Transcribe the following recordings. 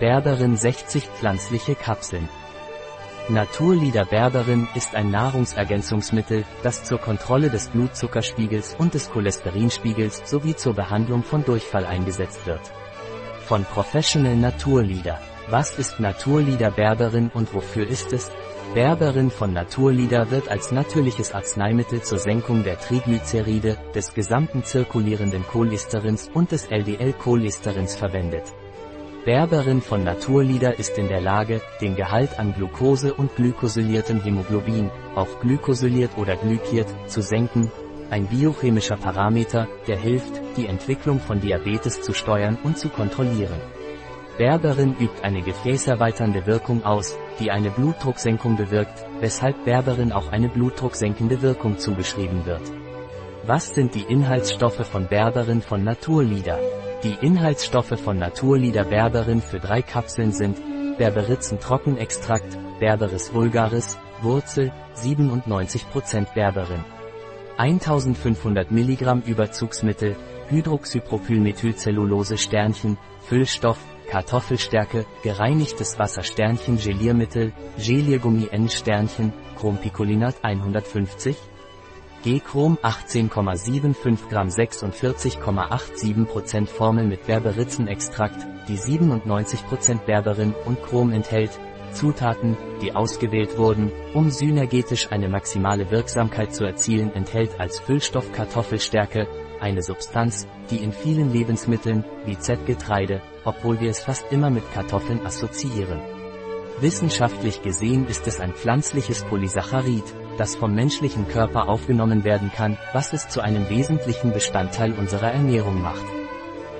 Berberin 60 pflanzliche Kapseln. Naturlieder Berberin ist ein Nahrungsergänzungsmittel, das zur Kontrolle des Blutzuckerspiegels und des Cholesterinspiegels sowie zur Behandlung von Durchfall eingesetzt wird. Von Professional Naturlieder. Was ist Naturlieder Berberin und wofür ist es? Berberin von Naturlieder wird als natürliches Arzneimittel zur Senkung der Triglyceride, des gesamten zirkulierenden Cholesterins und des LDL-Cholesterins verwendet. Berberin von Naturlieder ist in der Lage, den Gehalt an Glucose und glykosyliertem Hämoglobin, auch glykosyliert oder glykiert, zu senken, ein biochemischer Parameter, der hilft, die Entwicklung von Diabetes zu steuern und zu kontrollieren. Berberin übt eine gefäßerweiternde Wirkung aus, die eine Blutdrucksenkung bewirkt, weshalb Berberin auch eine blutdrucksenkende Wirkung zugeschrieben wird. Was sind die Inhaltsstoffe von Berberin von Naturlieder? Die Inhaltsstoffe von Naturlieder Berberin für drei Kapseln sind Berberitzen Trockenextrakt, Berberis vulgaris, Wurzel, 97% Berberin. 1500 mg Überzugsmittel, Hydroxypropylmethylcellulose Sternchen, Füllstoff, Kartoffelstärke, gereinigtes Wasser Sternchen Geliermittel, Geliergummi N Sternchen, Chrompicolinat 150, G-Chrom 18,75 Gramm 46,87% Formel mit Berberitzenextrakt, die 97% Berberin und Chrom enthält, Zutaten, die ausgewählt wurden, um synergetisch eine maximale Wirksamkeit zu erzielen enthält als Füllstoff Kartoffelstärke, eine Substanz, die in vielen Lebensmitteln, wie Z-Getreide, obwohl wir es fast immer mit Kartoffeln assoziieren. Wissenschaftlich gesehen ist es ein pflanzliches Polysaccharid, das vom menschlichen Körper aufgenommen werden kann, was es zu einem wesentlichen Bestandteil unserer Ernährung macht.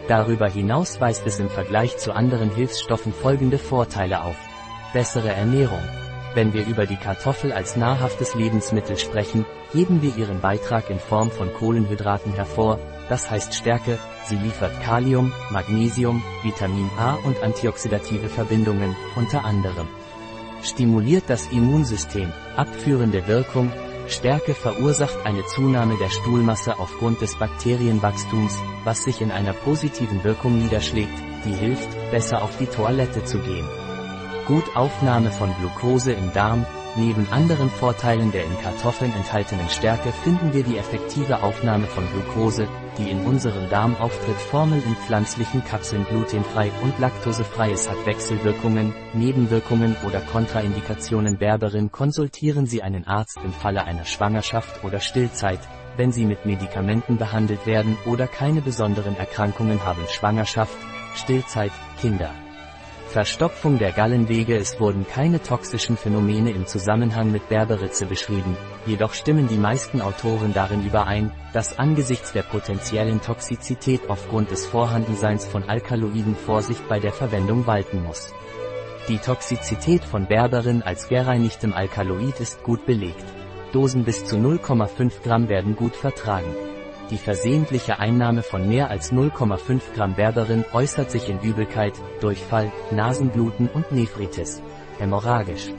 Darüber hinaus weist es im Vergleich zu anderen Hilfsstoffen folgende Vorteile auf. Bessere Ernährung. Wenn wir über die Kartoffel als nahrhaftes Lebensmittel sprechen, heben wir ihren Beitrag in Form von Kohlenhydraten hervor, das heißt Stärke, sie liefert Kalium, Magnesium, Vitamin A und antioxidative Verbindungen, unter anderem. Stimuliert das Immunsystem, abführende Wirkung, Stärke verursacht eine Zunahme der Stuhlmasse aufgrund des Bakterienwachstums, was sich in einer positiven Wirkung niederschlägt, die hilft, besser auf die Toilette zu gehen. Gut Aufnahme von Glucose im Darm, Neben anderen Vorteilen der in Kartoffeln enthaltenen Stärke finden wir die effektive Aufnahme von Glucose, die in unserem Darm auftritt Formel in pflanzlichen Kapseln glutenfrei und laktosefrei. Es hat Wechselwirkungen, Nebenwirkungen oder Kontraindikationen Berberin konsultieren Sie einen Arzt im Falle einer Schwangerschaft oder Stillzeit, wenn Sie mit Medikamenten behandelt werden oder keine besonderen Erkrankungen haben Schwangerschaft, Stillzeit, Kinder. Verstopfung der Gallenwege Es wurden keine toxischen Phänomene im Zusammenhang mit Berberitze beschrieben, jedoch stimmen die meisten Autoren darin überein, dass angesichts der potenziellen Toxizität aufgrund des Vorhandenseins von Alkaloiden Vorsicht bei der Verwendung walten muss. Die Toxizität von Berberin als gereinigtem Alkaloid ist gut belegt. Dosen bis zu 0,5 Gramm werden gut vertragen. Die versehentliche Einnahme von mehr als 0,5 Gramm Berberin äußert sich in Übelkeit, Durchfall, Nasenbluten und Nephritis. Hämorrhagisch.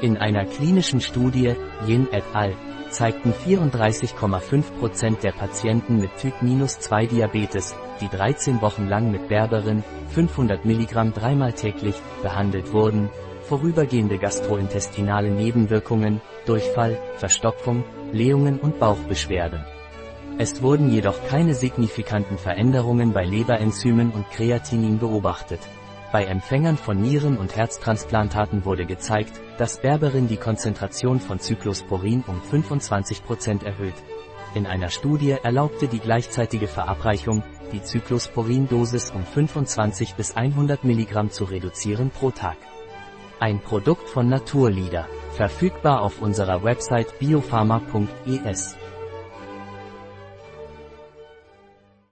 In einer klinischen Studie, Yin et al., zeigten 34,5% der Patienten mit Typ-2 Diabetes, die 13 Wochen lang mit Berberin, 500 mg dreimal täglich, behandelt wurden, vorübergehende gastrointestinale Nebenwirkungen, Durchfall, Verstopfung, Blähungen und Bauchbeschwerden. Es wurden jedoch keine signifikanten Veränderungen bei Leberenzymen und Kreatinin beobachtet. Bei Empfängern von Nieren- und Herztransplantaten wurde gezeigt, dass Berberin die Konzentration von Cyclosporin um 25% erhöht. In einer Studie erlaubte die gleichzeitige Verabreichung, die Cyclosporin-Dosis um 25 bis 100 mg zu reduzieren pro Tag. Ein Produkt von Naturlieder, verfügbar auf unserer Website biopharma.es.